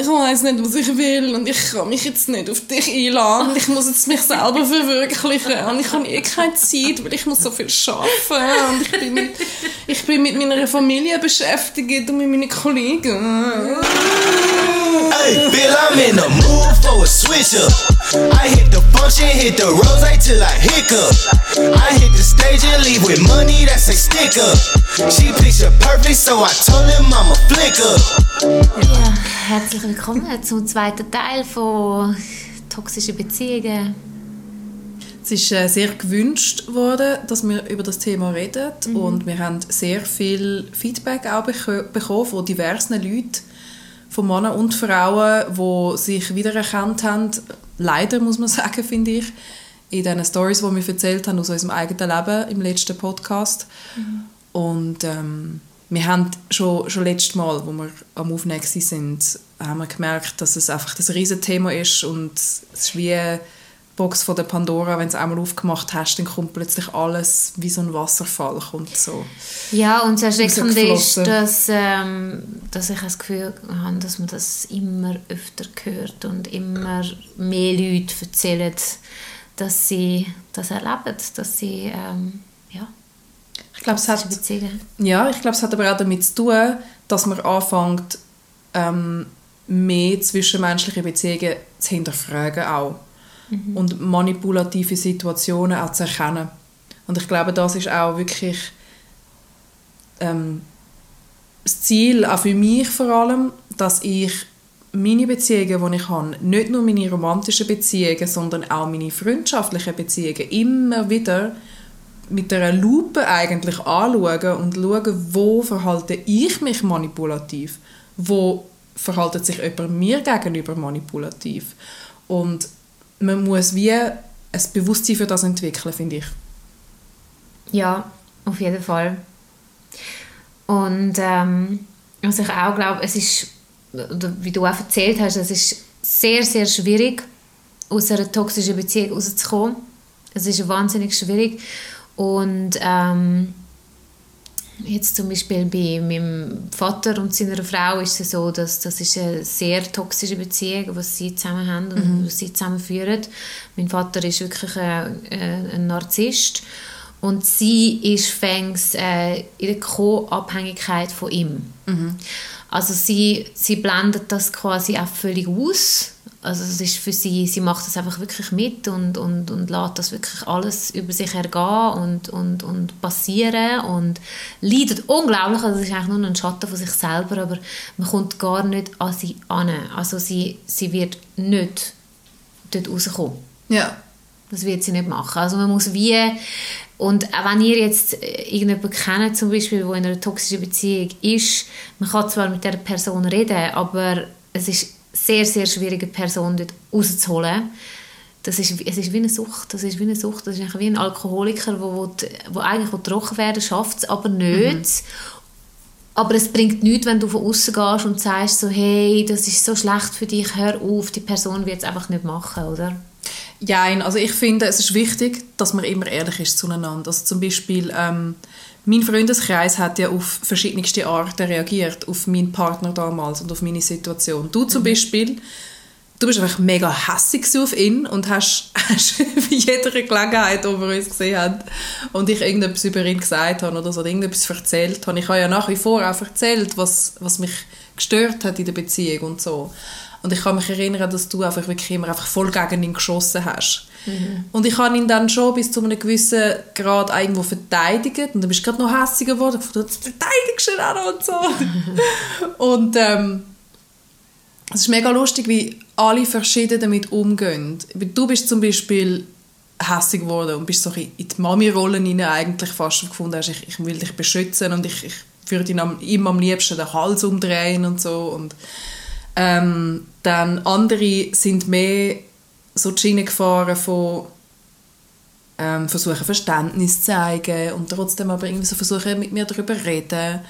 ich weiß nicht, was ich will und ich kann mich jetzt nicht auf dich einladen. Ich muss jetzt mich selber verwirklichen und ich habe eh keine Zeit, weil ich muss so viel arbeiten und ich bin mit, ich bin mit meiner Familie beschäftigt und mit meinen Kollegen. Hey, Bill, I'm in the mood for a switch up. I hit the function, hit the rose till I hiccup. I hit the stage and leave with money that's a stick up. She picture perfect, so I told him I'm a flick up. Herzlich willkommen zum zweiten Teil von toxischen Beziehungen. Es ist äh, sehr gewünscht worden, dass wir über das Thema reden Mhm. und wir haben sehr viel Feedback auch beko- bekommen von diversen Leuten, von Männern und Frauen, die sich wiedererkannt haben, leider muss man sagen, finde ich, in diesen Stories, die wir erzählt haben aus unserem eigenen Leben im letzten Podcast. Mhm. Und ähm, wir haben schon, schon letztes Mal, wo wir am Aufnehmen sind, haben wir gemerkt, dass es einfach das Riesenthema ist und es ist wie eine Box von der Pandora, wenn du es einmal aufgemacht hast, dann kommt plötzlich alles wie so ein Wasserfall kommt so. Ja, und das Erschreckende ist, dass, ähm, dass ich das Gefühl habe, dass man das immer öfter hört und immer mehr Leute erzählen, dass sie das erleben, dass sie, ähm, Ich glaube, es hat. Ja, ich glaube, es hat aber auch damit zu tun, dass man anfängt, ähm, mehr zwischenmenschliche Beziehungen zu hinterfragen auch. Und manipulative Situationen auch zu erkennen. Und ich glaube, das ist auch wirklich ähm, das Ziel, auch für mich vor allem, dass ich meine Beziehungen, die ich habe, nicht nur meine romantischen Beziehungen, sondern auch meine freundschaftlichen Beziehungen immer wieder mit einer Lupe eigentlich anschauen und schauen, wo verhalte ich mich manipulativ, wo verhaltet sich jemand mir gegenüber manipulativ. Und man muss wie ein Bewusstsein für das entwickeln, finde ich. Ja, auf jeden Fall. Und ähm, was ich auch glaube, es ist, wie du auch erzählt hast, es ist sehr, sehr schwierig, aus einer toxischen Beziehung rauszukommen. Es ist wahnsinnig schwierig. Und ähm, jetzt zum Beispiel bei meinem Vater und seiner Frau ist es so, dass das ist eine sehr toxische Beziehung, was sie zusammen haben und was sie zusammen führen. Mein Vater ist wirklich ein, ein, ein Narzisst und sie ist fängs äh, in der Co-Abhängigkeit von ihm. Also sie, sie blendet das quasi auch völlig aus. Also es ist für sie, sie macht das einfach wirklich mit und, und, und lässt das wirklich alles über sich ergehen und, und, und passieren und leidet unglaublich. Also es ist eigentlich nur ein Schatten von sich selber, aber man kommt gar nicht an sie an. Also sie, sie wird nicht dort rauskommen. Ja. Das wird sie nicht machen. Also man muss wie und auch wenn ihr jetzt irgendjemanden kennt, zum Beispiel, der in einer toxischen Beziehung ist, man kann zwar mit der Person reden, aber es ist sehr, sehr schwierig, eine Person dort rauszuholen. Das ist, es ist wie eine Sucht. Das ist wie eine Sucht. Das ist wie ein Alkoholiker, der wo, wo eigentlich trocken werden schafft es aber nicht. Aber es bringt nichts, wenn du von außen gehst und sagst so, hey, das ist so schlecht für dich, hör auf, die Person wird es einfach nicht machen, oder? Ja, also ich finde, es ist wichtig, dass man immer ehrlich ist zueinander. Also zum Beispiel, ähm, mein Freundeskreis hat ja auf verschiedenste Arten reagiert, auf meinen Partner damals und auf meine Situation. Du zum Beispiel, du bist einfach mega hässig auf ihn und hast, hast bei jeder Gelegenheit, die wir uns gesehen haben und ich irgendetwas über ihn gesagt habe oder so, oder irgendetwas erzählt habe. Ich habe ja nach wie vor auch erzählt, was, was mich gestört hat in der Beziehung und so. Und ich kann mich erinnern, dass du einfach wirklich immer einfach voll gegen ihn geschossen hast. Und ich habe ihn dann schon bis zu einem gewissen Grad irgendwo verteidigt. Und dann bist du gerade noch hässiger geworden. Ich dachte, jetzt verteidigst du ihn auch und so. und ähm, es ist mega lustig, wie alle verschieden damit umgehen. Du bist zum Beispiel hässig geworden und bist so in die Mami-Rolle hinein eigentlich fast gefunden hast, ich, ich will dich beschützen und ich, ich würde ihn am, ihm am liebsten den Hals umdrehen und so. Und ähm, dann andere sind mehr so die Schiene gefahren von ähm, versuchen Verständnis zu zeigen und trotzdem aber irgendwie so versuchen mit mir darüber zu reden.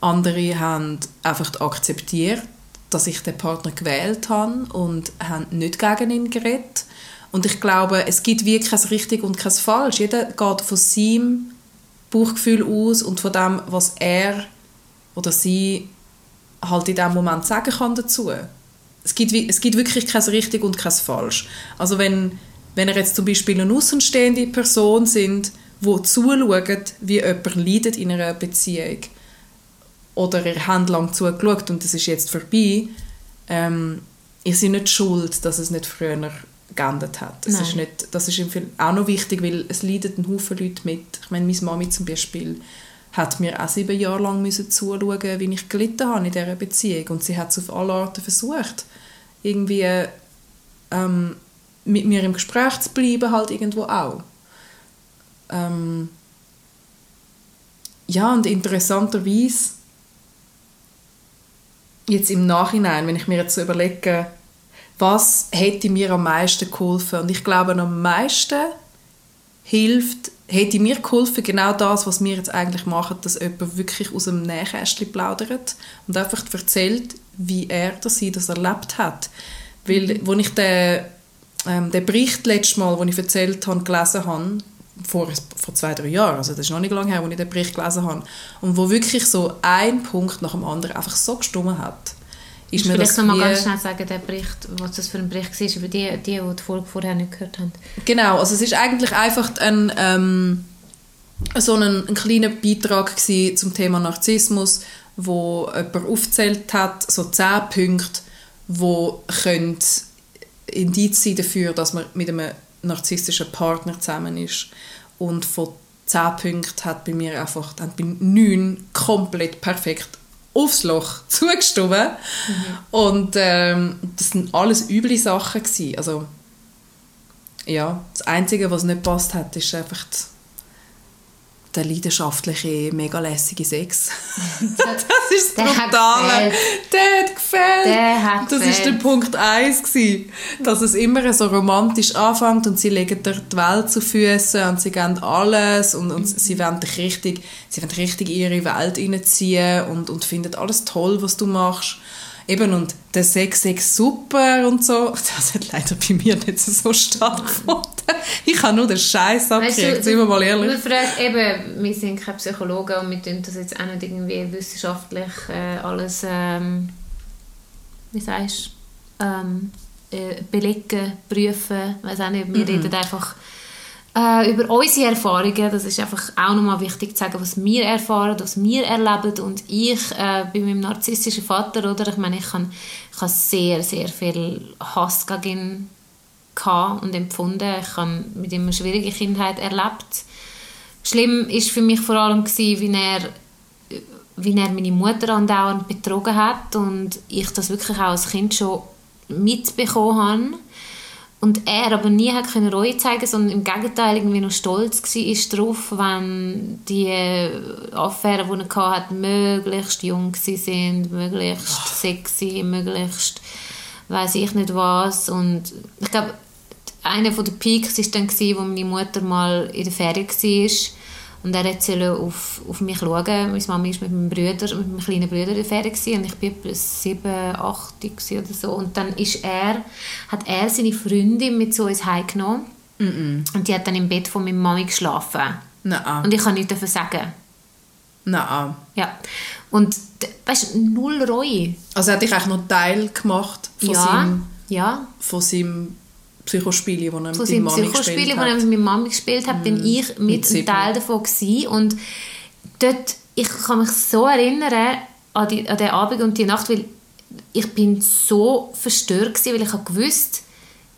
Andere haben einfach akzeptiert, dass ich den Partner gewählt habe und haben nicht gegen ihn geredet. Und ich glaube, es gibt wie kein richtig und kein falsch. Jeder geht von seinem Bauchgefühl aus und von dem, was er oder sie halt in diesem Moment sagen kann dazu. es gibt, es gibt wirklich kein richtig und kein falsch. Also wenn, wenn ihr jetzt zum Beispiel eine außenstehende Person sind, wo zuschaut, wie jemand leidet in einer Beziehung oder ihr habt lang zugeschaut und es ist jetzt vorbei, ähm, ihr seid nicht schuld, dass es nicht früher geendet hat. Es Nein. ist nicht, das ist auch noch wichtig, weil es leiden ein Haufen Leute mit. Ich meine, meine Mami zum Beispiel hat mir auch sieben Jahre lang müssen zuschauen, wie ich gelitten habe in dieser Beziehung. Und sie hat es auf alle Arten versucht, irgendwie ähm, mit mir im Gespräch zu bleiben, halt irgendwo auch. Ähm, ja, und interessanterweise, jetzt im Nachhinein, wenn ich mir jetzt so überlege, was hätte mir am meisten geholfen? Und ich glaube, am meisten hilft, hätte mir geholfen, genau das, was wir jetzt eigentlich machen, dass jemand wirklich aus dem Nähkästchen plaudert und einfach erzählt, wie er das, sie das erlebt hat. Weil, wo ich den, ähm, den Bericht letztes Mal, den ich erzählt habe, gelesen habe, vor, vor zwei, drei Jahren, also das ist noch nicht lange her, als ich den Bericht gelesen habe, und wo wirklich so ein Punkt nach dem anderen einfach so gestummen hat, ist mir Vielleicht das noch mal ganz schnell sagen, der Bericht, was das für ein Bericht war, über die, die, die die Folge vorher nicht gehört haben. Genau, also es ist eigentlich einfach ein, ähm, so ein, ein kleiner Beitrag zum Thema Narzissmus, wo jemand aufgezählt hat, so zehn Punkte, wo können Indiz sein dafür, dass man mit einem narzisstischen Partner zusammen ist. Und von zehn Punkten hat bei mir einfach haben bei neun komplett perfekt aufs Loch zugestimmt. Und ähm, das sind alles üble Sachen gewesen. Also ja, das Einzige, was nicht passt hat, ist einfach die, der leidenschaftliche, mega lässige Sex. das ist das Der Brutale. Der hat gefällt. Der hat das ist der. Punkt 1 gewesen, dass es immer so romantisch anfängt und sie legen dir die Welt zu Füßen und sie geben alles und, und sie wollen dich richtig, sie wollen richtig in ihre Welt hineinziehen und, und finden alles toll, was du machst. Eben, und der Sex ist super und so. Das hat leider bei mir nicht so stattgefunden. Ich habe nur den Scheiß abgekriegt, sind wir mal ehrlich. Wir, fragen, eben, wir sind keine Psychologen und wir tun das jetzt auch nicht irgendwie wissenschaftlich äh, alles, ähm, wie sagst du, ähm, äh, belegen, prüfen, weiß auch nicht. Wir Mhm. reden einfach äh, über unsere Erfahrungen. Das ist einfach auch nochmal wichtig zu sagen, was wir erfahren, was wir erleben. Und ich äh, bei meinem narzisstischen Vater, oder? Ich meine, ich habe ich habe sehr, sehr viel Hass gegen ihn und empfunden. Ich habe mit ihm eine schwierige Kindheit erlebt. Schlimm ist für mich vor allem gewesen, wie er wie er meine Mutter andauernd betrogen hat und ich das wirklich auch als Kind schon mitbekommen habe. Und er aber nie hat können Reue zeigen sondern im Gegenteil irgendwie noch stolz war ist darauf, wenn die Affären, die er hatte, möglichst jung sind, möglichst sexy, möglichst weiß ich nicht was. Und ich glaube, einer der Peaks war dann, gewesen, wo meine Mutter mal in der Ferien war und er hat sollte auf, auf mich schauen. Meine Mama war mit meinem Bruder, mit meinem kleinen Bruder in der Ferien gewesen, und ich war etwa sieben, acht oder so. Und dann ist er, hat er seine Freundin mit zu uns heimgenommen und die hat dann im Bett von meiner Mami geschlafen. Nein, Und ich kann nichts dafür sagen. nein. Ja. Und weißt du, null Reue. Also er hat dich eigentlich noch Teil gemacht von ja, seinem, ja. von seinem Psychospiel, das er mit Mami Psychospiel, gespielt das er hat. mit Mami gespielt hat, bin ich mit Mit. Teil davon gewesen. Und dort, ich kann mich so erinnern an, die, an den Abend und die Nacht, weil ich bin so verstört gewesen, weil ich habe gewusst,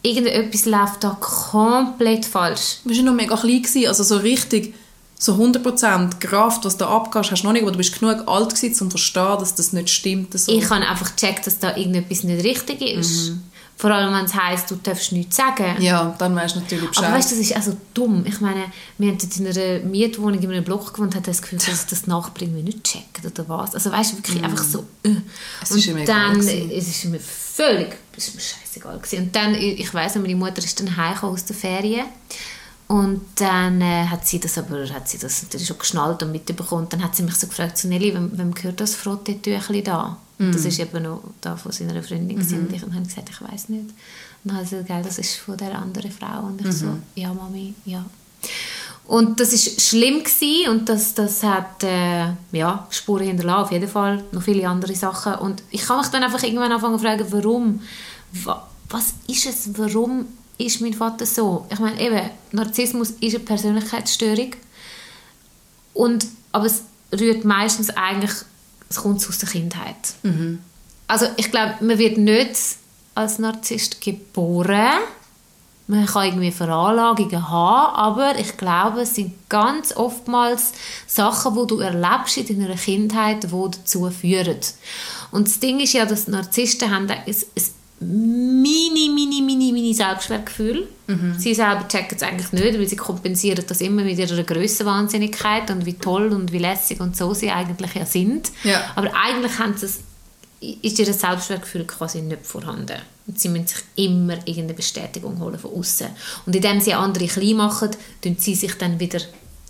irgendetwas läuft da komplett falsch. Du warst noch mega klein, gewesen, also so richtig, so 100% Kraft, was da abgehst, hast du noch nicht, aber du bist genug alt gewesen, um zu verstehen, dass das nicht stimmt. So. Ich habe einfach gecheckt, dass da irgendetwas nicht richtig ist. Vor allem, wenn es heisst, du darfst nichts sagen. ja, dann weißt du natürlich Bescheid. Aber weißt du, das ist also dumm. Ich meine, wir haben dort in einer Mietwohnung in einem Block gewohnt, hat das Gefühl, dass das die Nachbarin mir nicht checkt oder was. Also weißt du, wirklich einfach so. Äh. Es und ist egal dann, gewesen. es ist mir völlig, es ist mir scheißegal gewesen. Und dann, ich ich weiss noch, meine Mutter ist dann heimgekommen aus der Ferien und dann äh, hat sie das aber, hat sie das natürlich schon geschnallt und mitbekommen. Dann hat sie mich so gefragt, so Nelly, wem, wem gehört das Frottetüchli da? Und Das ist eben noch da von seiner Freundin gewesen. und ich habe gesagt, ich weiß nicht. Und dann hat sie gesagt, das ist von der anderen Frau und ich so, ja Mami, ja. Und das ist schlimm gewesen und das, das hat äh, ja, Spuren hinterlassen, auf jeden Fall. Noch viele andere Sachen. Und ich kann mich dann einfach irgendwann anfangen zu fragen, warum? Wa- Was ist es? Warum ist mein Vater so? Ich meine, eben, Narzissmus ist eine Persönlichkeitsstörung. Und, aber es rührt meistens eigentlich, es kommt aus der Kindheit. Also ich glaube, man wird nicht als Narzisst geboren. Man kann irgendwie Veranlagungen haben, aber ich glaube, es sind ganz oftmals Sachen, die du erlebst in deiner Kindheit, die dazu führen. Und das Ding ist ja, dass Narzissten haben ein, ein mini, mini, mini, mini Selbstwertgefühl. Sie selber checken es eigentlich nicht, weil sie kompensieren das immer mit ihrer Grössenwahnsinnigkeit und wie toll und wie lässig und so sie eigentlich ja sind. Ja. Aber eigentlich haben sie es, ist ihr Selbstwertgefühl quasi nicht vorhanden. Und sie müssen sich immer irgendeine Bestätigung holen von außen. Und indem sie andere klein machen, tun sie sich dann wieder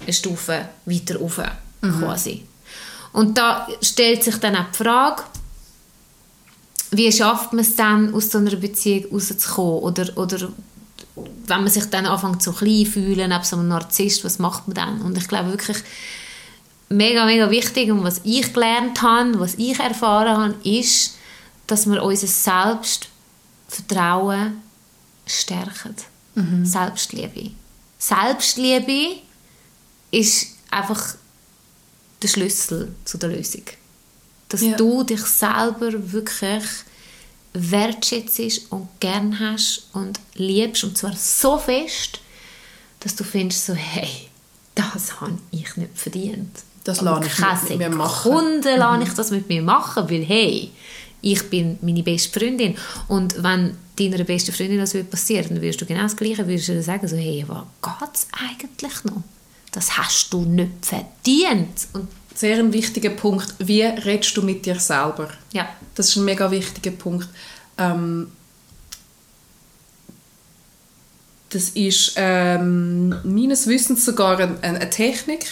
eine Stufe weiter rauf, quasi. Und da stellt sich dann auch die Frage, wie schafft man es dann, aus so einer Beziehung rauszukommen? Oder, oder wenn man sich dann anfängt so klein zu fühlen, neben so einem Narzisst, was macht man dann? Und ich glaube wirklich, mega, mega wichtig und was ich gelernt habe, was ich erfahren habe, ist, dass wir unser Selbstvertrauen stärken. Selbstliebe. Selbstliebe ist einfach der Schlüssel zu der Lösung. Dass Ja. du dich selber wirklich wertschätzt und gern hast und liebst und zwar so fest, dass du findest so, hey, das habe ich nicht verdient. Das lasse ich mit mir machen. Sekunde lasse ich das mit mir machen, weil hey, ich bin meine beste Freundin und wenn deiner besten Freundin das würde passieren, dann würdest du genau das Gleiche, würdest du sagen so, hey, was geht's eigentlich noch? Das hast du nicht verdient. Und Sehr ein wichtiger Punkt. Wie redest du mit dir selber? ja, Das ist ein mega wichtiger Punkt. Ähm, das ist ähm, meines Wissens sogar ein, ein- eine Technik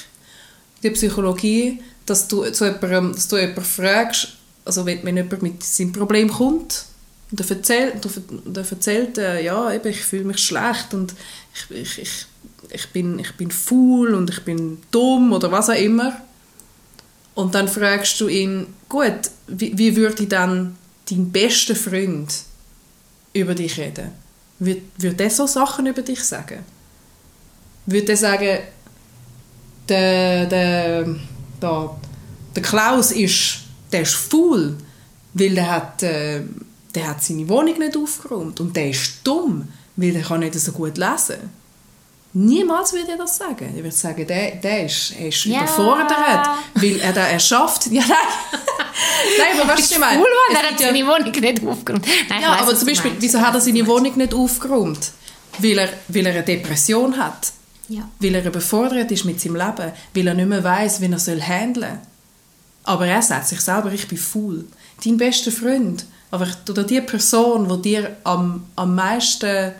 in der Psychologie, dass du zu jemandem, dass du jemanden fragst, also wenn, wenn jemand mit seinem Problem kommt und er erzählt, und er- er erzählt äh, ja, eben, ich fühle mich schlecht und ich, ich, ich, ich, bin, ich bin faul und ich bin dumm oder was auch immer. Und dann fragst du ihn, gut, wie, wie würde dann dein bester Freund über dich reden? Würde, würde er so Sachen über dich sagen? Würde er sagen, der, der, der, der Klaus ist, der ist faul, weil der hat, äh, der hat seine Wohnung nicht aufgeräumt und der ist dumm, weil er kann nicht so gut lesen Niemals würde er das sagen. Er würde sagen, der, der ist, er ist Ja. überfordert, weil er das erschafft. Ja, nein. nein, aber weißt du, was ich meine? Cool, Mann, er hat seine Wohnung nicht aufgeräumt. Nein, ich ja, aber zum Beispiel, meinst. wieso hat er seine Wohnung nicht aufgeräumt? Weil er, weil er eine Depression hat. Ja. Weil er überfordert ist mit seinem Leben. Weil er nicht mehr weiß, wie er soll handeln Aber er sagt sich selber, ich bin faul. Dein bester Freund aber, oder die Person, die dir am, am meisten,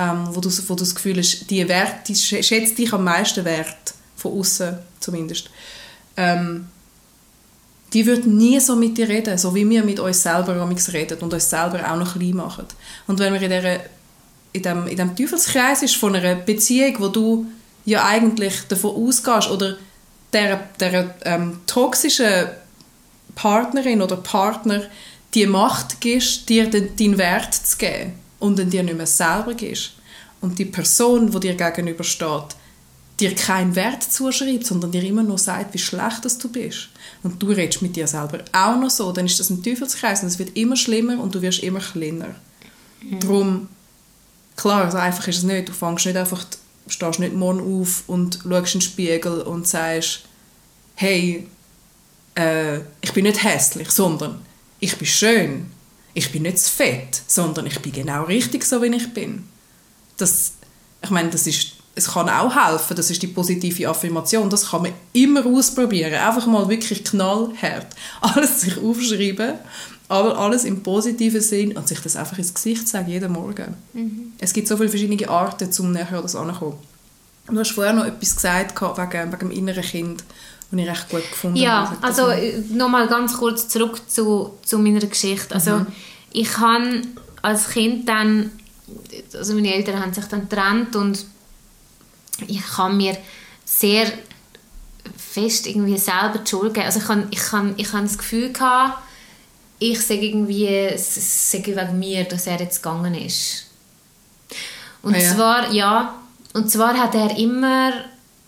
ähm, wo, du, wo du das Gefühl hast, die, wert, die sch- schätzt dich am meisten wert, von außen zumindest, ähm, die wird nie so mit dir reden, so wie wir mit uns selber amigs reden und uns selber auch noch klein machen. Und wenn wir in, dieser, in, dem, in dem Teufelskreis ist von einer Beziehung, wo du ja eigentlich davon ausgehst oder der, der ähm, toxischen Partnerin oder Partner die Macht gibst, dir den, deinen Wert zu geben und den dir nicht mehr selber gibst. Und die Person, die dir gegenübersteht, dir keinen Wert zuschreibt, sondern dir immer nur sagt, wie schlecht dass du bist. Und du redest mit dir selber auch noch so, dann ist das ein Teufelskreis und es wird immer schlimmer und du wirst immer kleiner. Darum, klar, so einfach ist es nicht. Du fängst nicht einfach, stehst nicht morgen auf und schaust in den Spiegel und sagst, hey, äh, ich bin nicht hässlich, sondern ich bin schön. Ich bin nicht zu fett, sondern ich bin genau richtig so, wie ich bin. Das, ich meine, das ist, es kann auch helfen, das ist die positive Affirmation, das kann man immer ausprobieren. Einfach mal wirklich knallhart. Alles sich aufschreiben, aber alles im positiven Sinn und sich das einfach ins Gesicht sagen, jeden Morgen. Es gibt so viele verschiedene Arten, um nachher das anzukommen. Du hast vorher noch etwas gesagt wegen, wegen dem inneren Kind, was ich recht gut gefunden Ja, habe. also nochmal ganz kurz zurück zu, zu meiner Geschichte. Also ich habe als Kind dann, also meine Eltern haben sich dann getrennt und ich kann mir sehr fest irgendwie selber die Schuld geben. Also ich habe ich kann, ich kann das Gefühl gehabt, ich sage irgendwie, es sei wegen mir, dass er jetzt gegangen ist. Und Ah ja. zwar, ja, und zwar hat er immer,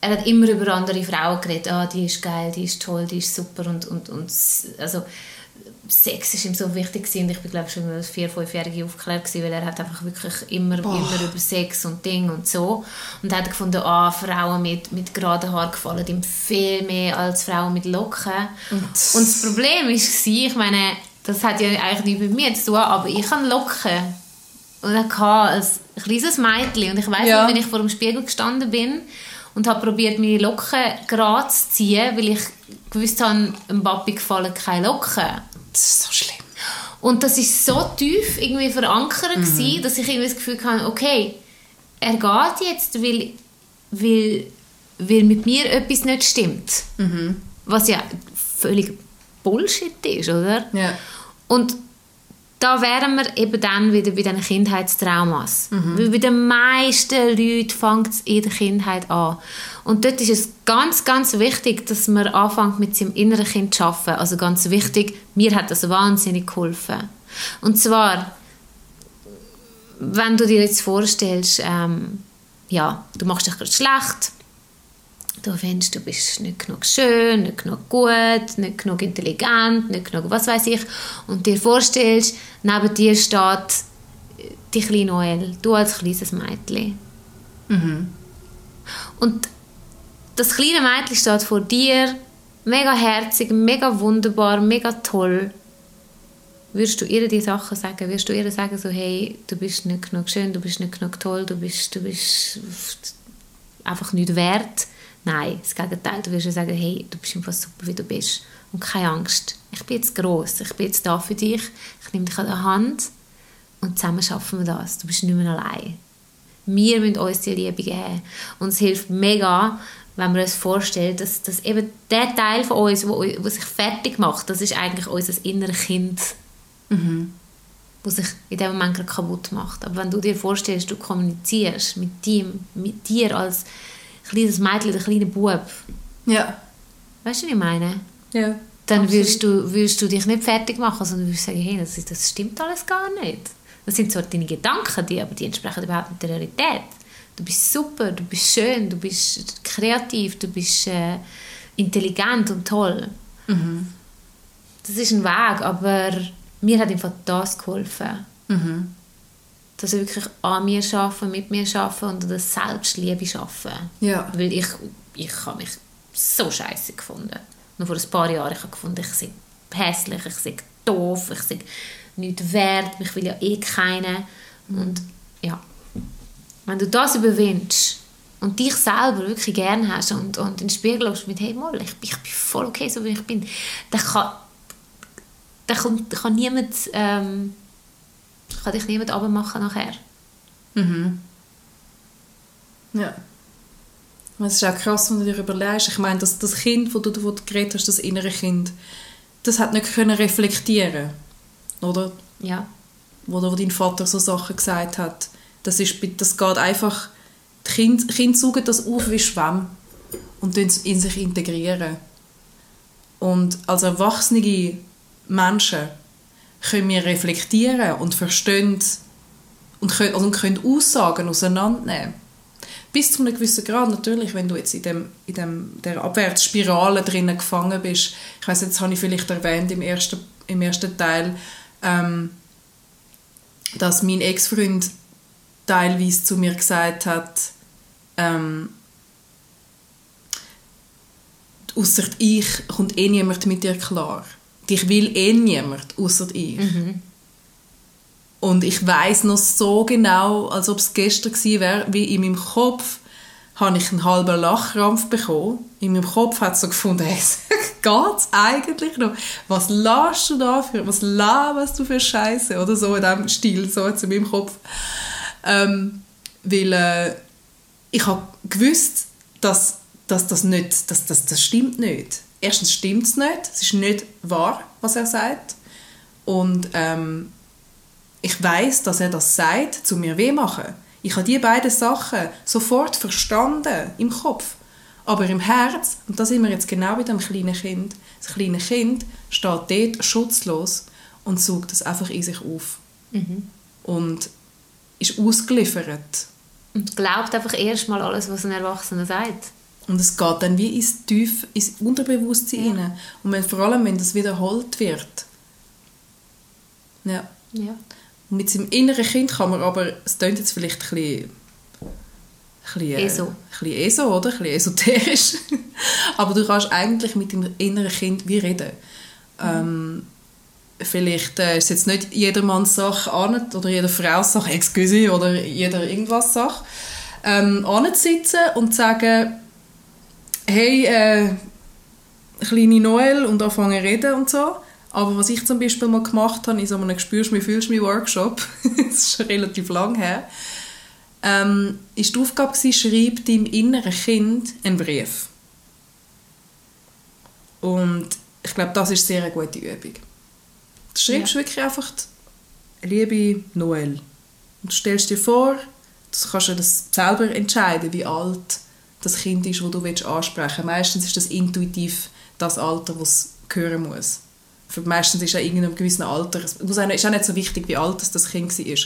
er hat immer über andere Frauen geredet. Ah, die ist geil, die ist toll, die ist super und, und, und also Sex ist ihm so wichtig gewesen. und ich bin glaube ich schon als vier, fünfjährige aufgeklärt gewesen, weil er hat einfach wirklich immer, immer über Sex und Ding und so und hat gefunden, ah, Frauen mit, mit geraden Haaren gefallen ihm viel mehr als Frauen mit Locken und, das Problem ist ich meine, das hat ja eigentlich nichts mit mir zu tun, aber ich habe Locken und ich hatte als kleines Mädchen und ich weiß Ja. noch, wenn ich vor dem Spiegel gestanden bin und habe probiert meine Locken gerade zu ziehen, weil ich gewusst habe, dem Papi gefallen keine Locken. Das ist so schlimm. Und das ist so tief irgendwie verankert gewesen, dass ich irgendwie das Gefühl hatte, okay, er geht jetzt, weil, weil, weil mit mir etwas nicht stimmt. Was ja völlig Bullshit ist, oder? Ja. Und da wären wir eben dann wieder bei den Kindheitstraumas. Weil bei den meisten Leuten fängt es in der Kindheit an. Und dort ist es ganz, ganz wichtig, dass man anfängt mit seinem inneren Kind zu arbeiten. Also ganz wichtig, mir hat das wahnsinnig geholfen. Und zwar, wenn du dir jetzt vorstellst, ähm, ja, du machst dich gerade schlecht, du findest, du bist nicht genug schön, nicht genug gut, nicht genug intelligent, nicht genug was weiß ich und dir vorstellst, neben dir steht die kleine Noelle, du als kleines Mädchen. Und das kleine Mädchen steht vor dir, mega herzig, mega wunderbar, mega toll. Würdest du ihr die Sachen sagen? Würdest du ihr sagen so, hey, du bist nicht genug schön, du bist nicht genug toll, du bist, du bist einfach nicht wert? Nein, das Gegenteil. Du würdest ihr sagen, hey, du bist einfach super, wie du bist. Und keine Angst. Ich bin jetzt gross, ich bin jetzt da für dich, ich nehme dich an der Hand und zusammen schaffen wir das. Du bist nicht mehr allein. Wir müssen uns die Liebe geben. Und es hilft mega, wenn man uns vorstellt, dass, dass eben der Teil von uns, wo, wo sich fertig macht, das ist eigentlich unser inneres Kind, wo sich in dem Moment gerade kaputt macht. Aber wenn du dir vorstellst, du kommunizierst mit dir, mit dir als kleines Mädchen oder kleiner Bub, Ja. weißt du, was ich meine? Ja. Dann würdest du, würdest du dich nicht fertig machen, sondern würdest sagen, hey, das, ist- das stimmt alles gar nicht. Das sind zwar deine Gedanken, die, aber die entsprechen überhaupt nicht der Realität. Du bist super, du bist schön, du bist kreativ, du bist äh, intelligent und toll. Das ist ein Weg, aber mir hat einfach das geholfen. Dass ich wirklich an mir arbeiten, mit mir arbeiten und an der Selbstliebe arbeiten. Ja. Weil ich, ich habe mich so scheiße gefunden. Noch vor ein paar Jahren ich habe gefunden, ich sei hässlich, ich sei doof, ich sei nicht wert, mich will ja eh keiner. Und ja, wenn du das überwindest und dich selber wirklich gern hast und, und in den Spiegel schaust mit «Hey, mal, ich, bin- ich bin voll okay, so wie ich bin», dann kann, dann kann, kann niemand ähm, kann dich niemand abmachen nachher. Ja. Es ist auch krass, wenn du dir überlegst. Ich meine, das, das Kind, das du davon geredet hast, das innere Kind, das hat nicht können reflektieren oder? Ja. Wo, wo dein Vater so Sachen gesagt hat. Das, ist, das geht einfach... Die Kinder, Kinder saugen das auf wie Schwamm und es in sich integrieren. Und als erwachsene Menschen können wir reflektieren und verstehen und können, und können Aussagen auseinandernehmen. Bis zu einem gewissen Grad natürlich, wenn du jetzt in, dem, in dem, der Abwärtsspirale drinnen gefangen bist. Ich weiß jetzt habe ich vielleicht erwähnt im ersten, im ersten Teil, ähm, dass mein Ex-Freund teilweise zu mir gesagt hat, ähm, ausser ich kommt eh niemand mit dir klar. Dich will eh niemand, außer ich. Und ich weiß noch so genau, als ob es gestern gewesen wäre, wie in meinem Kopf habe ich einen halben Lachkrampf bekommen. In meinem Kopf hat es so gefunden, hey, geht's eigentlich noch? Was lässt du da für, was laberst du für Scheiße? Oder so in diesem Stil, so jetzt in meinem Kopf. Ähm, weil äh, ich habe gewusst, dass, dass das nicht, dass, dass, das stimmt nicht. Erstens stimmt es nicht, es ist nicht wahr, was er sagt. Und ähm, ich weiß, dass er das sagt, zu mir weh machen. Ich habe die beiden Sachen sofort verstanden im Kopf. Aber im Herz, und da sind wir jetzt genau bei dem kleinen Kind, das kleine Kind steht dort schutzlos und saugt das einfach in sich auf. Und ist ausgeliefert. Und glaubt einfach erstmal alles, was ein Erwachsener sagt. Und es geht dann wie ins Tief, ins Unterbewusstsein rein. Und wenn, vor allem, wenn das wiederholt wird. Ja. Ja. Und mit seinem inneren Kind kann man aber, es klingt jetzt vielleicht ein bisschen, ein bisschen, äh, Eso. ein bisschen eso, oder? Ein bisschen esoterisch. aber du kannst eigentlich mit dem inneren Kind wie reden. Ähm, vielleicht äh, ist es jetzt nicht jedermanns Sache an, oder jeder Frau's Sache, excuse, oder jeder irgendwas Sache, ähm, anzusitzen und zu sagen, hey, äh, kleine Noel und anfangen zu reden und so. Aber was ich zum Beispiel mal gemacht habe, in so einem «Spürst mich, fühlst mich» Workshop, das ist schon relativ lang her, ähm, ist die Aufgabe gewesen, schreib deinem inneren Kind einen Brief. Und ich glaube, das ist sehr eine gute Übung. Du schreibst Ja. wirklich einfach, liebe Noel, und du stellst dir vor, du kannst ja das selber entscheiden, wie alt das Kind ist, das du willst ansprechen willst. Meistens ist das intuitiv das Alter, das es hören muss. Für meistens ist ja in einem gewissen Alter, es ist auch nicht so wichtig, wie alt das, das Kind war.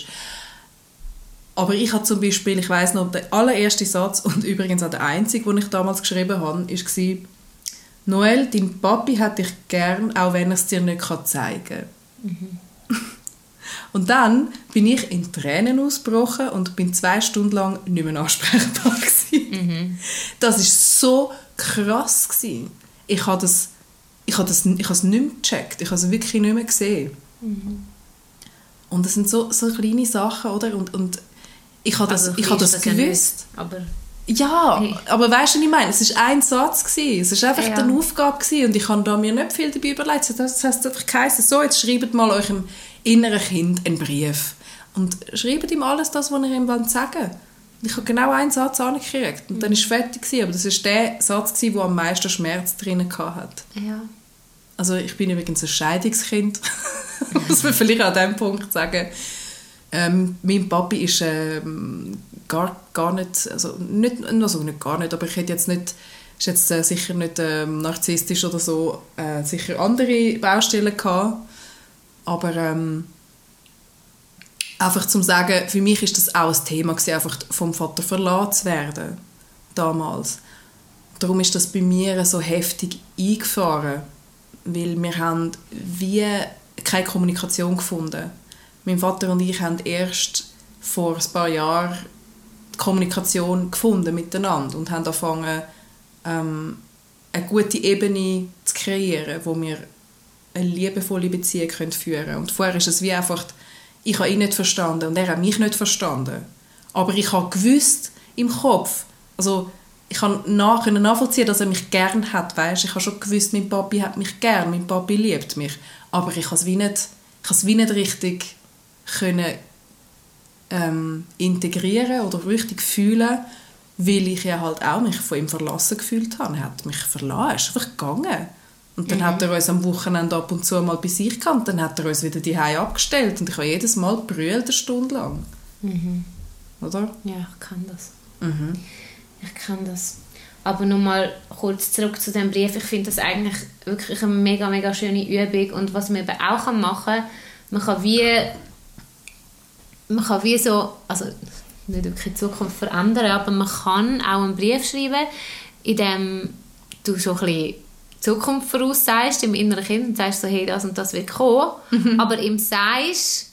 Aber ich habe zum Beispiel, ich weiß noch, der allererste Satz und übrigens auch der einzige, den ich damals geschrieben habe, war Noel, dein Papi hat dich gern, auch wenn er es dir nicht zeigen kann. Und dann bin ich in Tränen ausgebrochen und bin zwei Stunden lang nicht mehr ansprechbar gewesen. Das ist so krass gewesen. Ich habe das, ich habe das, ich habe es nicht mehr gecheckt. Ich habe es wirklich nicht mehr gesehen. Und das sind so, so kleine Sachen, oder? Und, und ich habe das, Also, ich habe das ja gewusst. nicht, aber Ja, Hey. aber weißt du, was ich meine? Es war ein Satz. Gewesen. Es war einfach Ja. eine Aufgabe. Gewesen. Und ich habe da mir nicht viel dabei überlegt. Das heisst einfach geheißen, so, jetzt schreibt mal eurem inneren Kind einen Brief. Und schreibt ihm alles das, was ihr ihm sagen wollt. Ich habe genau einen Satz angekriegt. Und dann war es fertig. Gewesen. Aber das war der Satz, gewesen, der am meisten Schmerz drin hatte. ja. Also ich bin übrigens ein Scheidungskind. Muss man vielleicht an diesem Punkt sagen. Ähm, mein Papi ist ähm, gar, gar nicht, also nicht, also nicht gar nicht, aber ich hätte jetzt nicht, ist jetzt äh, sicher nicht ähm, narzisstisch oder so, äh, sicher andere Baustellen gehabt. Aber ähm, einfach zum sagen, für mich ist das auch ein Thema gewesen, einfach vom Vater verlassen zu werden, damals. Darum ist das bei mir so heftig eingefahren, weil wir haben wie keine Kommunikation gefunden. Mein Vater und ich haben erst vor ein paar Jahren die Kommunikation gefunden miteinander und haben angefangen, ähm, eine gute Ebene zu kreieren, wo wir eine liebevolle Beziehung können führen können. Und vorher ist es wie einfach, ich habe ihn nicht verstanden und er hat mich nicht verstanden. Aber ich habe gewusst im Kopf, also ich kann nach, nachvollziehen, dass er mich gern hat, weißt? Ich habe schon gewusst, mein Papi hat mich gern, mein Papi liebt mich. Aber ich habe es wie nicht, ich habe wie nicht richtig können, ähm, integrieren oder richtig fühlen, weil ich ja halt auch mich von ihm verlassen gefühlt habe. Er hat mich verlassen, er ist einfach gegangen. Und dann hat er uns am Wochenende ab und zu mal bei sich gehabt, und dann hat er uns wieder die abgestellt und ich habe jedes Mal brüllt eine Stunde lang. Oder? Ja, ich kann das. Ich kann das. Aber nochmal kurz zurück zu dem Brief. Ich finde das eigentlich wirklich eine mega, mega schöne Übung. Und was man eben auch machen kann, man kann wie, man kann wie so, also nicht wirklich die Zukunft verändern, aber man kann auch einen Brief schreiben, in dem du so ein bisschen Zukunft voraussagst, im inneren Kind, und sagst so, hey, das und das wird kommen, aber ihm sagst,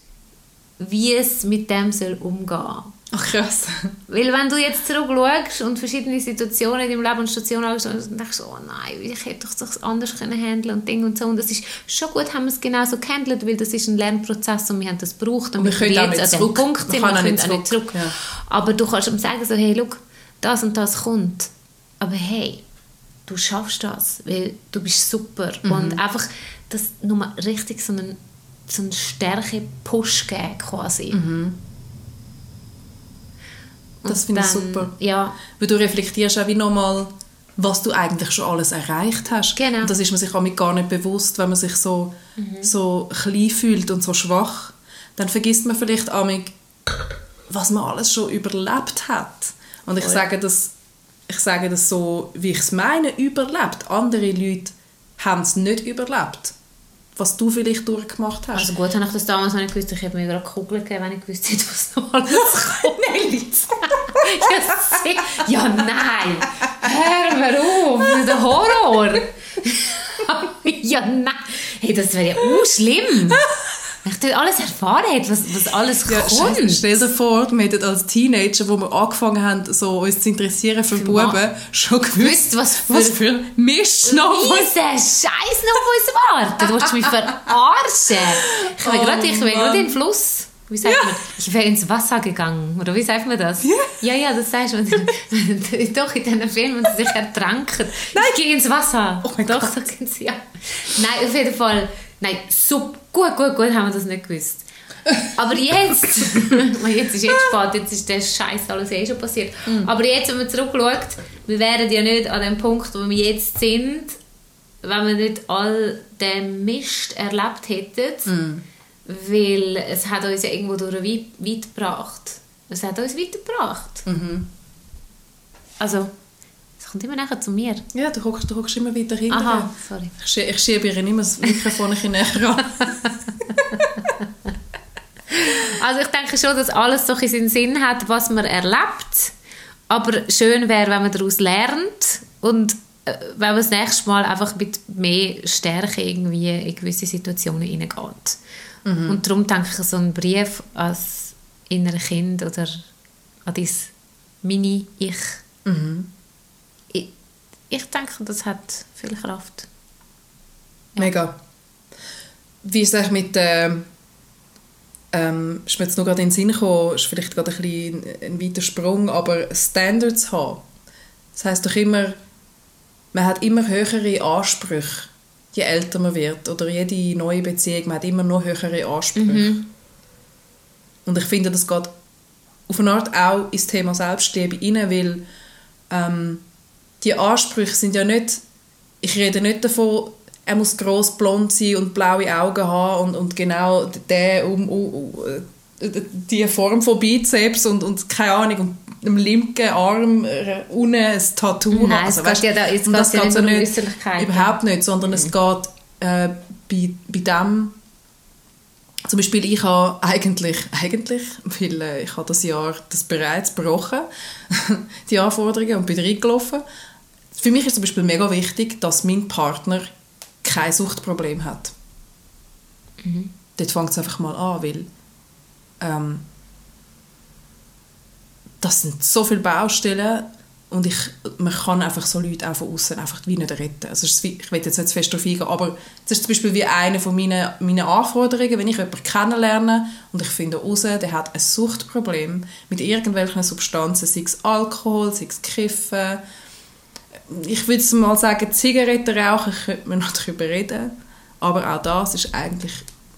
wie es mit dem soll umgehen Ach krass. weil wenn du jetzt zurückschaust und verschiedene Situationen in deinem Leben und Stationen anschaust, dann denkst du, oh nein, ich hätte doch das anders können handeln und Ding und so. Und das ist schon gut, haben wir es genau so gehandelt, weil das ist ein Lernprozess und wir haben das gebraucht. Und wir können auch nicht zurück. Punkt sind, wir können nicht auch nicht zurück, zurück. ja. Aber du kannst ihm sagen, so, hey, schau, das und das kommt. Aber hey, du schaffst das, weil du bist super. Mhm. Und einfach das nochmal richtig so einen, so einen Stärke-Push geben quasi. Das Und finde ich super. Ja, Weil du reflektierst auch wie nochmal, was du eigentlich schon alles erreicht hast. Genau. Und das ist man sich damit gar nicht bewusst, wenn man sich so, so klein fühlt und so schwach. Dann vergisst man vielleicht amig, was man alles schon überlebt hat. Und ich sage das, ich sage das so, wie ich es meine, überlebt. Andere Leute haben es nicht überlebt. Was du vielleicht durchgemacht hast. Also gut, habe ich das damals noch nicht gewusst. Ich hätte mir gerade Kugeln gegeben, wenn ich gewusst hätte, was noch alles kommt. Nein, ja, nein. Hör mir auf. Das ist ein Horror. ja, nein. Hey, das wäre ja auch schlimm. Ich dort alles erfahren hätte, was, was alles Ja, kommt. Scheiße, stell dir vor, wir hätten als Teenager, wo wir angefangen haben, so uns zu interessieren für Ma- Buben, schon gewusst, was für- was für Mist noch was Scheiß noch auf uns warten. Du willst mich verarschen. Ich wäre Oh gerade in den Fluss. Wie sagt man? Ich wäre ins Wasser gegangen. Oder wie sagt man das? Ja. Ja, ja, das sagst du. Doch, in diesen Filmen, wenn sie sich ertränken. Nein. Ich gehe ins Wasser. Oh mein Doch, Gott. sagen sie ja. Nein, auf jeden Fall. Nein, so gut, gut, gut haben wir das nicht gewusst. Aber jetzt, jetzt ist jetzt spät, jetzt ist der Scheiß alles eh schon passiert. Mm. Aber jetzt, wenn man zurückschaut, wir wären ja nicht an dem Punkt, wo wir jetzt sind, wenn wir nicht all den Mist erlebt hätten, Mm. weil es hat uns ja irgendwo durch weit, weit gebracht. Es hat uns weitergebracht. Mhm. Also, kommt immer nachher zu mir. Ja, du guckst, du immer weiter hinten. Aha, sorry. Ich, schie- ich schiebe ihr immer das Mikrofon ein bisschen näher an. Also ich denke schon, dass alles so in seinen Sinn hat, was man erlebt. Aber schön wäre, wenn man daraus lernt und äh, wenn man das nächste Mal einfach mit mehr Stärke irgendwie in gewisse Situationen hineingeht. Und darum denke ich, so ein Brief als innere Kind oder an dein Mini-Ich, ich, ich denke, das hat viel Kraft. Mega. Wie ist es eigentlich mit ähm, ähm, ist mir jetzt noch gerade in den Sinn gekommen, ist vielleicht gerade ein, bisschen ein weiter Sprung, aber Standards haben. Das heisst doch immer, man hat immer höhere Ansprüche, je älter man wird. Oder jede neue Beziehung, man hat immer noch höhere Ansprüche. Und ich finde, das geht auf eine Art auch ins Thema Selbstliebe rein, weil ähm, die Ansprüche sind ja nicht, ich rede nicht davon, er muss gross blond sein und blaue Augen haben und, und genau der um, um, die Form von Bizeps und, und keine Ahnung und im linken Arm äh, unten ein Tattoo Nein, haben. es geht ja da- es und geht das ja geht nicht überhaupt nicht, sondern Mhm. es geht äh, bei, bei dem zum Beispiel, ich habe eigentlich, eigentlich weil äh, ich habe das Jahr das bereits gebrochen, die Anforderungen, und bin reingelaufen. Für mich ist zum Beispiel mega wichtig, dass mein Partner kein Suchtproblem hat. Dort fängt es einfach mal an, weil ähm, das sind so viele Baustellen und ich, man kann einfach so Leute auch von außen einfach wie nicht retten. Also ich will jetzt nicht zu fest darauf eingehen, aber das ist zum Beispiel wie eine von meinen, meinen Anforderungen, wenn ich jemanden kennenlerne und ich finde raus, der hat ein Suchtproblem mit irgendwelchen Substanzen, sei es Alkohol, sei es Kiffen, ich würde mal sagen, Zigaretten rauchen, könnte man noch darüber reden, aber auch das ist eigentlich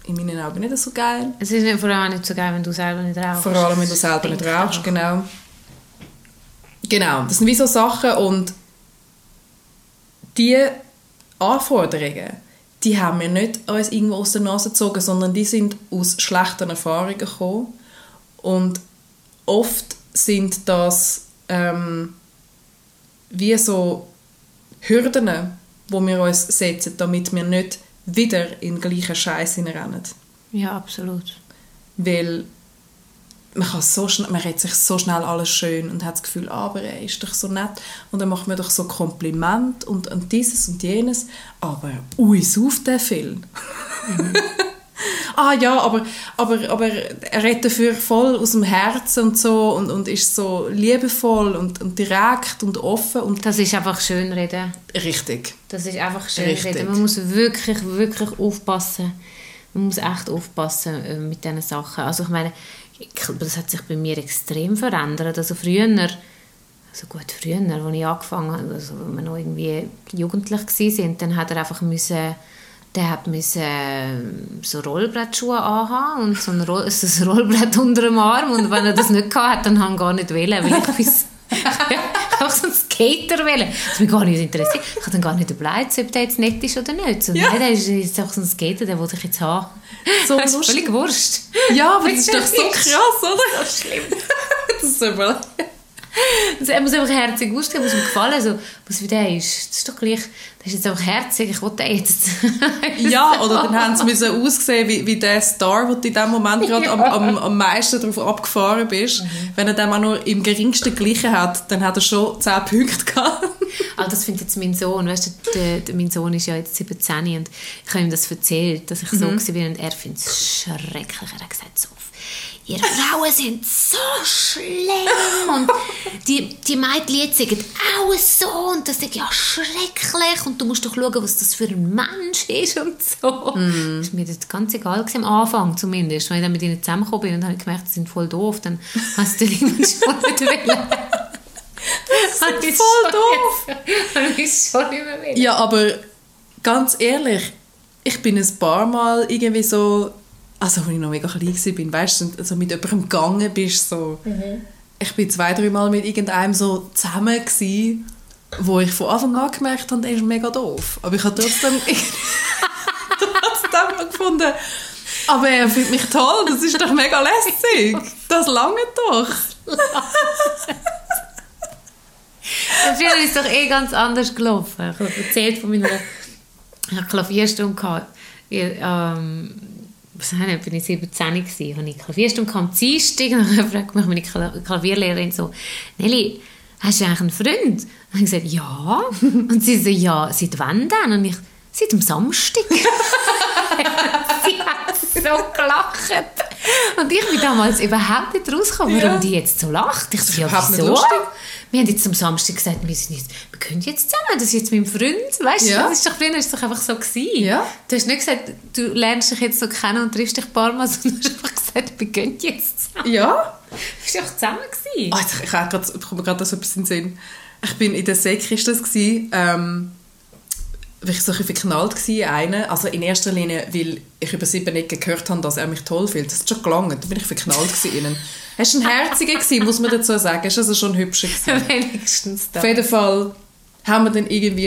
in meinen Augen nicht so geil. Es ist vor allem nicht so geil, wenn du selber nicht rauchst. Vor allem, wenn du selber nicht rauchst, genau. Genau, das sind wie so Sachen und die Anforderungen, die haben wir nicht uns irgendwo aus der Nase gezogen, sondern die sind aus schlechten Erfahrungen gekommen und oft sind das ähm, wie so Hürden, wo wir uns setzen, damit wir nicht wieder in den gleichen Scheiß hineinrennen. Ja, absolut. Weil man, kann so schnell, man redet sich so schnell alles schön und hat das Gefühl, ah, aber er ist doch so nett. Und dann macht man doch so Kompliment und, und dieses und jenes. Aber ui, sauft der viel. Ah ja, aber, aber, aber er redet dafür voll aus dem Herzen und so und, und ist so liebevoll und, und direkt und offen und Das ist einfach schön reden. richtig. Das ist einfach schön Richtig. reden. Man muss wirklich, wirklich aufpassen. Man muss echt aufpassen äh, mit diesen Sachen. Also ich meine, das hat sich bei mir extrem verändert. Also früher, also gut, früher, als ich angefangen habe, also wenn wir noch irgendwie jugendlich waren, dann hat er einfach müssen, der hat müssen ähm, so Rollbrettschuhe anhaben und so ein, Roll, so ein Rollbrett unter dem Arm und wenn er das nicht hatte, dann haben gar nicht wählen, weil ich bis habe so einen Skater wählen. Das hat mich gar nicht interessiert. Ich habe dann gar nicht überlegt, ob der jetzt nett ist oder nicht. So, Ja. Nein, der ist jetzt einfach so ein Skater, den wollte ich jetzt haben. So das ist völlig wurscht. Ja, aber das ist doch so Das ist krass, oder? So schlimm. Das ist super. Also, er muss einfach herzig aussehen, muss ihm gefallen. So, was wie der ist. Das ist doch gleich, der ist jetzt einfach herzig, ich will den jetzt. Ja, oder dann haben sie müssen aussehen wie, wie der Star, wo du in dem Moment gerade am, am, am meisten darauf abgefahren bist. Wenn er dem auch nur im geringsten gleichen hat, dann hat er schon 10 Punkte gehabt. Aber das findet jetzt mein Sohn. Weißt du, der, der, mein Sohn ist ja jetzt 17 und ich habe ihm das erzählt, dass ich so Mhm. war und er findet es schrecklich. Er hat gesagt, so, ihr Frauen sind so schlimm und die, die Mädchen jetzt sagen auch so und das ist ja schrecklich und du musst doch schauen, was das für ein Mensch ist und so. Mhm. Das war mir das ganz egal gewesen, am Anfang zumindest. Wenn ich dann mit ihnen zusammengekommen bin und habe gemerkt, sie sind voll doof, dann hast du irgendwann schon nicht wollen. sind voll doof. Habe ich schon nicht mehr wollen. Ja, aber ganz ehrlich, ich bin ein paar Mal irgendwie so, also als ich noch mega klein war, weißt du, so mit jemandem gegangen bist, so. Ich bin zwei, drei Mal mit irgendeinem so zusammen gewesen, wo ich von Anfang an gemerkt habe, der ist mega doof. Aber ich habe trotzdem, trotzdem gefunden, aber er findet mich toll, das ist doch mega lässig. Das lange doch. Früher ist es doch eh ganz anders gelaufen. Ich habe erzählt von meiner ich hatte Klavierstunde. gehabt. Ich, ähm, was habe ich, bin ich 17 gewesen, habe ich Klavierstunde gehabt, am Dienstag, und dann fragt mich meine Kla- Klavierlehrerin so, Nelly, hast du eigentlich einen Freund? Und ich gesagt, ja. Und sie so, ja, seit wann denn? Und ich, seit dem Samstag. sie hat so gelacht. Und ich bin damals überhaupt nicht rausgekommen, warum Ja. die jetzt so lacht. Ich so, ja, wieso? Wir haben jetzt am Samstag gesagt, wir, sind jetzt, wir können jetzt zusammen, das ist jetzt mein Freund. Weißt du, Ja. das ist doch früher ist doch einfach so gewesen. Ja. Du hast nicht gesagt, du lernst dich jetzt so kennen und triffst dich ein paar Mal, sondern du hast einfach gesagt, wir gehen jetzt zusammen. Ja. Wir waren doch zusammen. Gewesen. Ah, ich, ich, ich komme gerade so etwas in den Sinn. Ich bin in der Sek ist das gsi, ähm, weil ich so ein bisschen verknallt in einen. Also in erster Linie, weil ich über sieben Ecken gehört habe, dass er mich toll findet. Das hat schon gelangt. Da bin ich verknallt gsi in ihn. Er war ein Herziger, gewesen, muss man dazu sagen. Er ist also schon ein hübscher. gewesen. Wenigstens da. Auf jeden Fall haben wir dann irgendwie,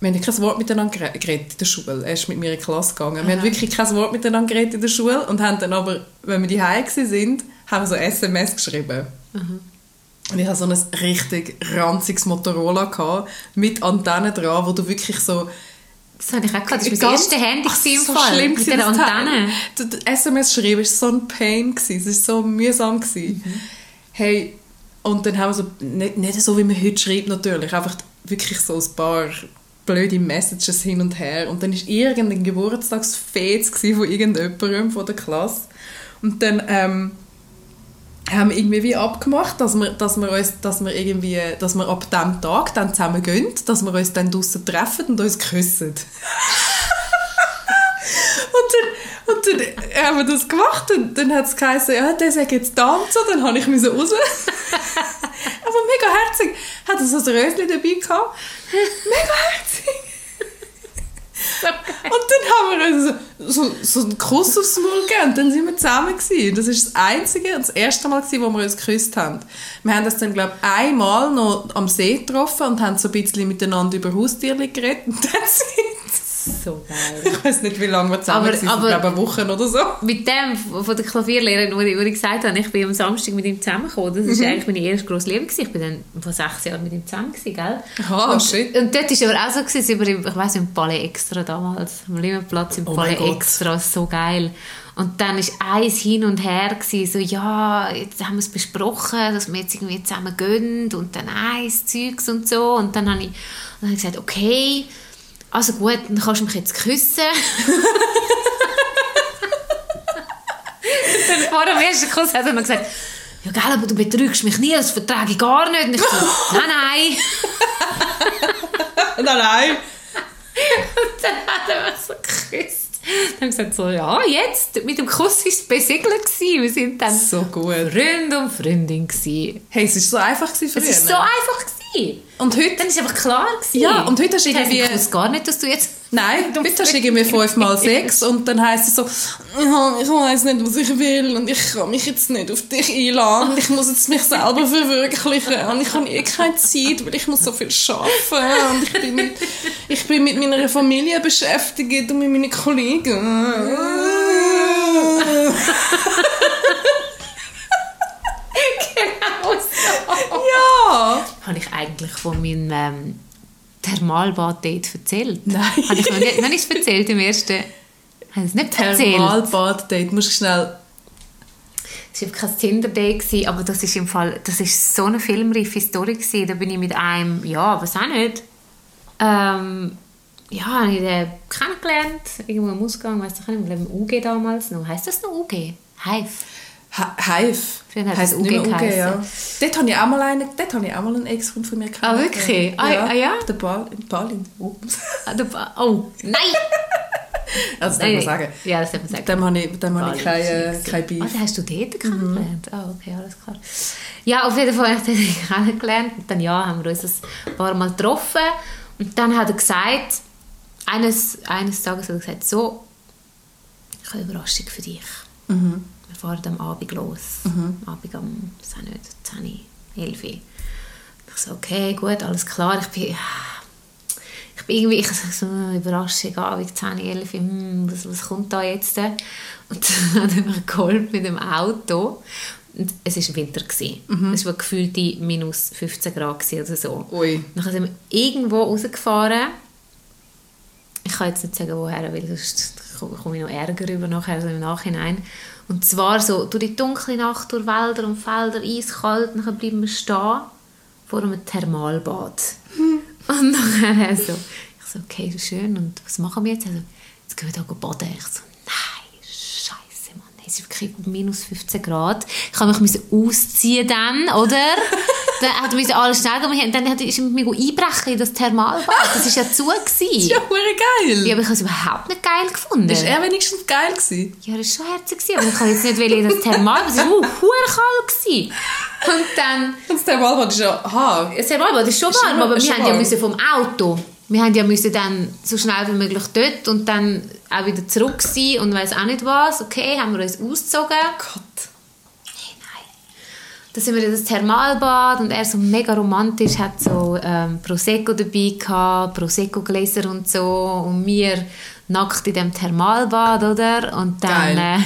wir haben kein Wort miteinander gere- geredet in der Schule. Er ist mit mir in die Klasse gegangen. Wir haben wirklich kein Wort miteinander geredet in der Schule und haben dann aber, wenn wir die sind, haben wir so SMS geschrieben. Und ich hatte so ein richtig ranziges Motorola gehabt, mit Antennen dran, wo du wirklich so Das hatte ich auch gehabt. Das war mein erstes Handy Ach, im so Fall. schlimm mit das Antenne. SMS schreiben war so ein Pain. Es war so mühsam. Mhm. Hey, und dann haben wir so, nicht, nicht so, wie man heute schreibt natürlich, einfach wirklich so ein paar blöde Messages hin und her. Und dann war irgendein Geburtstagsfest von irgendjemandem von der Klasse. Und dann ähm, haben irgendwie wie abgemacht, dass wir, dass wir uns, dass wir irgendwie, dass wir ab dem Tag dann zusammen gehen, dass wir uns dann draussen treffen und uns küssen. Und dann, und dann haben wir das gemacht und dann hat es geheißen, ja, der sagt jetzt tanzen, dann habe ich müssen raus. Aber mega herzig. Hat er so ein Röschen dabei gehabt. Mega herzig. Und dann haben wir uns so, so, einen Kuss aufs Maul gegeben und dann sind wir zusammen gewesen. Das ist das einzige und das erste Mal gewesen, wo wir uns geküsst haben. Wir haben das dann, glaube ich, einmal noch am See getroffen und haben so ein bisschen miteinander über Haustiere geredet und dann sind So geil. ich weiß nicht, wie lange wir zusammen Aber- waren, aber- ich glaube eine Woche oder so. Mit dem von der Klavierlehrerin, wo ich, wo ich gesagt habe, ich bin am Samstag mit ihm zusammengekommen. Das war eigentlich meine erste grosse Liebe. gewesen. Ich bin dann vor sechs Jahren mit ihm zusammen, gewesen, gell? Aha, und, shit. Und dort war aber auch so, gewesen, sind im, ich weiss, im Palais Extra damals, am Limmerplatz im Oh Palais. Extra, so geil. Und dann war eins hin und her, gewesen, so, ja, jetzt haben wir es besprochen, dass wir jetzt irgendwie zusammen gehen und dann eins, Zeugs und so. Und dann habe ich, dann habe ich gesagt, okay, also gut, dann kannst du mich jetzt küssen. dann vor dem ersten Kuss hat er noch gesagt, ja gell, aber du betrügst mich nie, das vertrage ich gar nicht. Und ich so, nein, nein. Nein, nein. Und dann hat er mich so geküsst. Dann habe ich gesagt, so, ja, jetzt, mit dem Kuss war es besiegelt. Wir sind dann So gut. Freund und Freundin. Gewesen. Hey, es war so einfach gewesen Es war so einfach. Gewesen. Und heute... Dann ist einfach klar gewesen. Ja, und heute hast du irgendwie- Ich wusste gar nicht, dass du jetzt... Nein, du bist irgendwie fünfmal sechs und dann heisst es so, «Ja, ich weiß nicht, was ich will und ich kann mich jetzt nicht auf dich einladen und ich muss jetzt mich selber verwirklichen und ich habe eh keine Zeit, weil ich muss so viel arbeiten und ich bin mit, ich bin mit meiner Familie beschäftigt und mit meinen Kollegen. Genau so. Ja! Habe ich eigentlich von meinem ähm, Thermalbad-Date erzählt? Nein. Habe ich noch nicht, noch nicht erzählt im ersten... Habe ich es nicht erzählt? Thermalbad-Date, musst du schnell... Es war kein Tinder-Date, aber das ist im Fall, das ist so eine filmreife Story gewesen. Da bin ich mit einem, ja, was auch nicht, ähm, ja, habe ich den kennengelernt, irgendwo im Ausgang, weiss ich nicht, im UG damals noch. Heißt das noch UG? Hive? Hive. Hat Heisst es UG UG, ja. Dort habe ich auch mal einen, dort habe ich auch mal einen Ex-Freund von mir Ah, wirklich? Ah, ah, ja? Der Bal, Balin. Ups. Ah, du- Oh, nein! Also, das darf man sagen. Ja, das darf man sagen. Dem habe ich, dem habe ich kein, äh, kein Beef. Ah, den hast du dort kennengelernt? Ah, okay, alles klar. Ja, auf jeden Fall habe ich den kennengelernt. Und dann ja, haben wir uns ein paar Mal getroffen. Und dann hat er gesagt, eines, eines Tages hat er gesagt, so, ich habe eine Überraschung für dich. Mhm. Fahren am Abend los. Am Abend um, ich weiß nicht, 10, 11 Uhr. Ich so, okay, gut, alles klar. Ich bin, ich bin irgendwie, ich so, Überraschung, Abend 10, 11 Uhr, hm, was, was kommt da jetzt? Und dann hat er mir geholfen mit dem Auto. Und es war Winter. gewesen. Es war gefühlte minus 15 Grad oder so. Ui. Dann sind wir irgendwo rausgefahren. Ich kann jetzt nicht sagen, woher, weil sonst komme ich noch Ärger über nachher, so im Nachhinein. Und zwar so durch die dunkle Nacht, durch Wälder und Felder, eiskalt, dann bleiben wir stehen vor einem Thermalbad. Und dann so, ich so, okay, schön, und was machen wir jetzt? Also, jetzt gehen wir da baden. Ich so, nein, scheiße, Mann, es ist wirklich minus 15 Grad. Ich habe mich ausziehen dann, oder? dann hat er alles schnell gemacht, und dann hat- ist er mit mir einbrechen in das Thermalbad. Das war ja zu. Gewesen. Ja, hure geil. Ja, aber ich habe es überhaupt nicht geil gefunden. Ist er wenigstens geil gewesen? Ja, das war schon herzig, gewesen, aber ich kann jetzt nicht in das Thermalbad, es war uh, kalt. Gewesen. Und dann, Und das Thermalbad ist ja Haar. das Thermalbad ist schon Ist warm, schon- aber ist wir haben ja müssen vom Auto, wir haben ja müssen dann so schnell wie möglich dort und dann auch wieder zurück sein und weiss auch nicht was. Okay, haben wir uns ausgezogen. Gott. Dann sind wir in das Thermalbad und er so mega romantisch, hat so ähm, Prosecco dabei gehabt, Prosecco-Gläser und so. Und wir nackt in dem Thermalbad, oder? Und dann... Äh,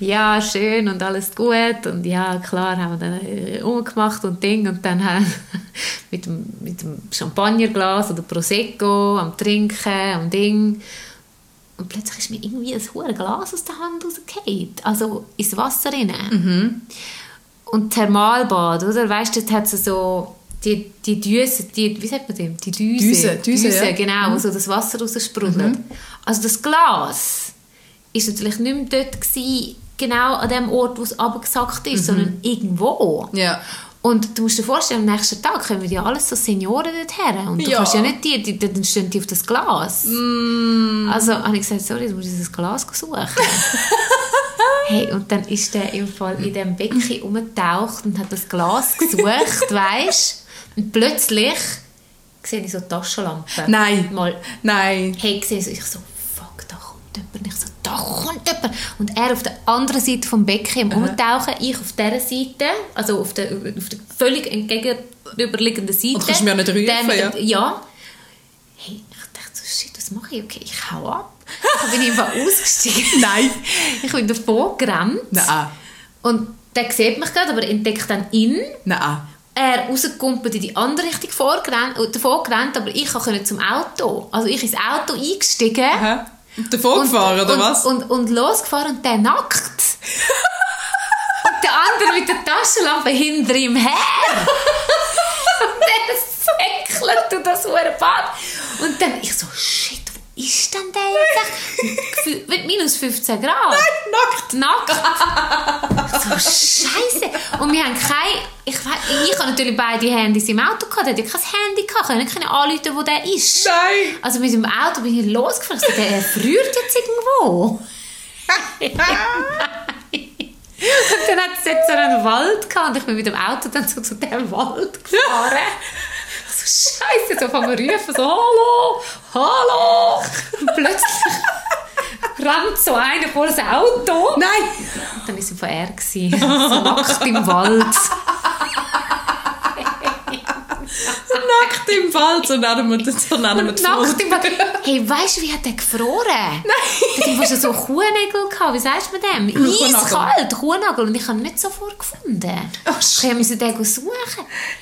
ja, schön und alles gut. Und ja, klar, haben wir dann äh, umgemacht und Ding. Und dann haben mit dem, mit dem Champagnerglas oder Prosecco am Trinken, am Ding und plötzlich ist mir irgendwie ein hohes Glas aus der Hand rausgefallen. Also ins Wasser rein. Und Thermalbad, oder? Weißt du, dort hat es so die, die Düse, die, wie sagt man dem? Die Düse. Düse, Düse, ja. genau, wo so das Wasser raussprudelt. Also das Glas ist natürlich nicht mehr dort gewesen, genau an dem Ort, wo es abgesackt ist, sondern irgendwo. Ja. Und du musst dir vorstellen, am nächsten Tag kommen ja alles so Senioren dorthin. Und du Ja. kannst ja nicht die, die, dann stehen die auf das Glas. Also habe ich gesagt, sorry, du musst dieses Glas suchen. hey, und dann ist der im Fall in dem Becken umgetaucht und hat das Glas gesucht, weißt Und plötzlich sehe ich so Taschenlampen. Nein. Mal, Nein. hey, sehe ich so, fuck, da kommt jemand. Ich so, da kommt jemand. Und er auf der anderen Seite vom Becken im Umtauchen, ich auf dieser Seite, also auf der, auf der völlig entgegenüberliegenden Seite. Und kannst du auch nicht rufen, Der ja? Ja. Hey, ich dachte so, shit, was mache ich? Okay, ich hau ab. Dann bin ich einfach ausgestiegen. Nein. Ich bin davor gerannt. Nein. Und der sieht mich gerade, aber entdeckt dann ihn. Nein. Er rausgekumpelt in die andere Richtung vorgerannt, davor gerannt, aber ich konnte zum Auto. Also ich ins Auto eingestiegen. Aha. Und davon gefahren, oder und, was? Und, und losgefahren und der nackt. und der andere mit der Taschenlampe hinter ihm her. und der säckelt durch das Bad. Und dann ich so, shit, ist denn der jetzt? Und Mit minus 15 Grad. Nackt. Nackt. so, Scheiße. Und wir haben kein. Ich, we- ich habe natürlich beide Handys im Auto gehabt. Der hat ja kein Handy gehabt. Ich konnte nicht anrufen, wo der ist. Nein. Also mit dem Auto bin ich losgefahren. Ich der friert jetzt irgendwo. dann hat es jetzt so einen Wald gehabt und ich bin mit dem Auto dann so zu diesem Wald gefahren. scheiße, so von mir rufen, so «Hallo! Hallo!» Und plötzlich rennt so einer vor das Auto. Nein! Und dann war es von er, gewesen, so nackt im Wald. Wir das, so nennen wir die Nackt Fotos. im Wald. Hey, weißt du, wie hat der gefroren? Nein! Der hat so Kuhnägel gehabt, wie sagst du mit dem? Eiskalt, Kuhnagel. Und ich habe ihn nicht sofort gefunden. Oh, ich musste den suchen.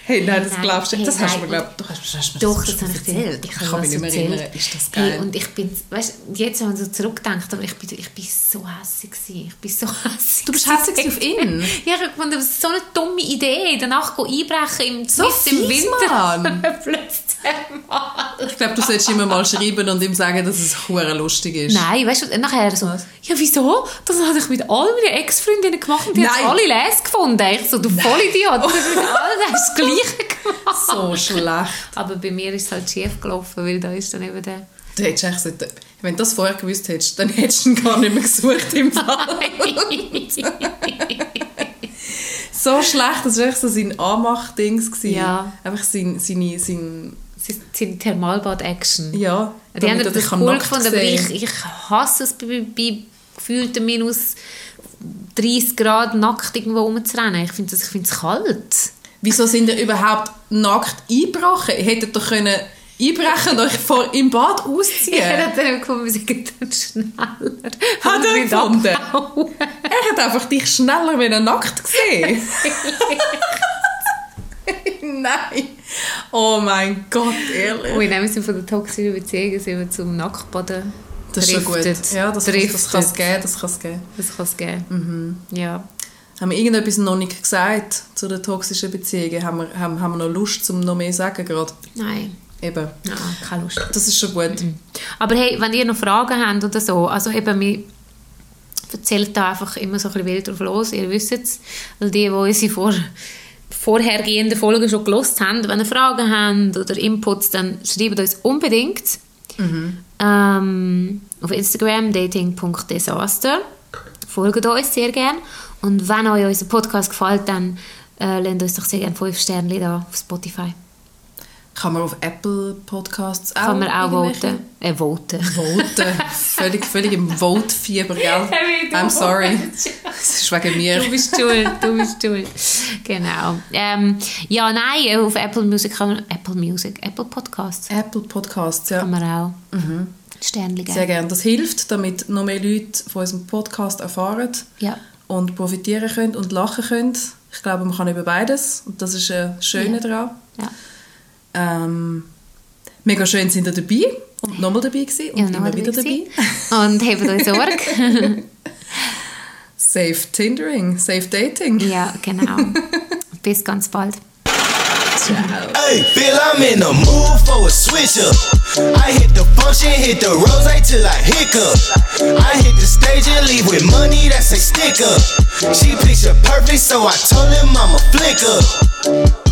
Hey, nein, das Nein, glaubst du nicht. Das hey, hast du mir, nein. glaub, du hast, hast mir Doch, das habe ich erzählt. ich kann mich nicht mehr erzählt. erinnern. Ist das geil? Hey, und ich bin, weißt, jetzt, wenn man so zurückdenkt, aber ich bin, ich bin so hässlich gewesen. Ich bin so hässlich. Du bist hässlich auf ihn? Ja, ich fand das ist so eine dumme Idee, danach einbrechen im, So im Winter. Mann. Plötzlich mal. Ich glaube, du solltest ihm mal schreiben und ihm sagen, dass es hure lustig ist. Nein, weißt du, nachher so, ja wieso? Das habe ich mit all meinen Ex-Freundinnen gemacht und die haben Nein. alle les gefunden. Ich so, du Vollidiot, du hast mit allen das Gleiche gemacht. So schlecht. Aber bei mir ist es halt schief gelaufen, weil da ist dann eben der... Du hättest echt gesagt, wenn du das vorher gewusst hättest, dann hättest du ihn gar nicht mehr gesucht im Fall. So schlecht, das war echt so sein Anmachdings. Ja. Einfach sein, seine, sein, die Thermalbad-Action. ja. Die haben das dich cool gefunden, aber ich, ich hasse es bei, bei gefühlten minus 30 Grad nackt irgendwo rumzurennen. Ich finde es kalt. Wieso sind ihr überhaupt nackt eingebrochen? Hättet doch können einbrechen und euch vor im Bad Ich ausziehen. hätte dann gefunden, wir sind dann schneller. Hat er gefunden? Er hat einfach dich schneller wieder nackt gesehen. Nein. Oh mein Gott, ehrlich. Ui, nein, wir sind von der toxischen Beziehung sind wir zum Nacktbaden Das ist schon gut. driftet. Ja, das, das, das kann es Driftet. geben. Das kann's geben. Das kann es geben. Ja. Haben wir irgendetwas noch nicht gesagt zu den toxischen Beziehungen? Haben wir, haben, haben wir noch Lust, um noch mehr zu sagen gerade? Nein, Eben. nein, keine Lust. Das ist schon gut. Aber hey, wenn ihr noch Fragen habt oder so, also eben, wir erzählen da einfach immer so ein bisschen wild drauf los, ihr wisst es. Weil die, die unsere vor, vorhergehenden Folgen schon gelost haben, wenn ihr Fragen habt oder Inputs, dann schreibt uns unbedingt ähm, auf Instagram dating.desaster. Folgt uns sehr gerne. Und wenn euch unser Podcast gefällt, dann äh, lasst uns doch sehr gerne 5 Sterne da auf Spotify. Kann man auf Apple Podcasts auch Kann man auch voten. Äh, voten. Voten. völlig, völlig im Vote-Fieber, gell? I'm sorry. Es ist wegen mir. Du bist schuld, du bist schuld. Genau. Ähm, ja, nein, auf Apple Music kann man, Apple Music, Apple Podcasts Apple Podcasts, ja. kann man auch Sternchen geben. Sehr gerne. Das hilft, damit noch mehr Leute von unserem Podcast erfahren Ja. und profitieren können und lachen können. Ich glaube, man kann über beides und das ist das Schöne Ja. daran. ja. Ähm, mega schön sind ihr dabei und nochmal dabei gewesen und Ja, immer nochmal wieder dabei dabei. Und habt euch Sorge. Safe Tindering, safe Dating. ja, genau. Bis ganz bald. Hey, Bill, I'm in the mood for a switch up. I hit the function, hit the rose till I hiccup. I hit the stage and leave with money that's a stick up. She picture perfect, so I told him I'm a flick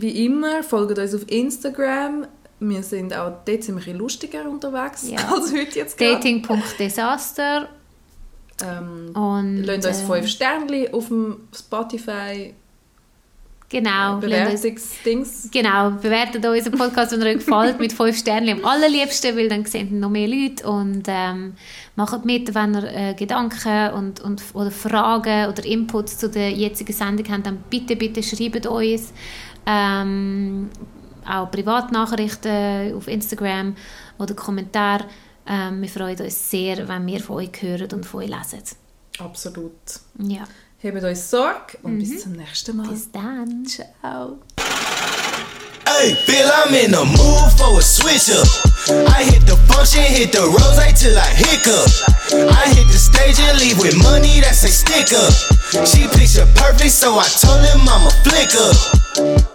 wie immer, folgt uns auf Instagram. Wir sind auch dort bisschen lustiger unterwegs Ja. als heute jetzt gerade. Dating.desaster. Ähm, Und Lasst uns äh, 5 Sterne auf dem Spotify genau, uns- Bewertungsdings. Genau, bewertet unseren Podcast, wenn er euch gefällt, mit 5 Sternen am allerliebsten, weil dann sehen noch mehr Leute und ähm, macht mit, wenn ihr äh, Gedanken und, und, oder Fragen oder Inputs zu der jetzigen Sendung habt, dann bitte, bitte schreibt uns. Ähm, auch Privatnachrichten auf Instagram oder Kommentare. Ähm, wir freuen uns sehr, wenn wir von euch hören und von euch lesen. Absolut. Ja, Habt euch Sorge und bis zum nächsten Mal. bis dann. Ciao. Hey, Bill, I'm in the mood for a switch up. I hit the function, hit the rose till I hiccup. I hit the stage and leave with money that's a stick up. She picture perfect, so I told him I'm a flick up.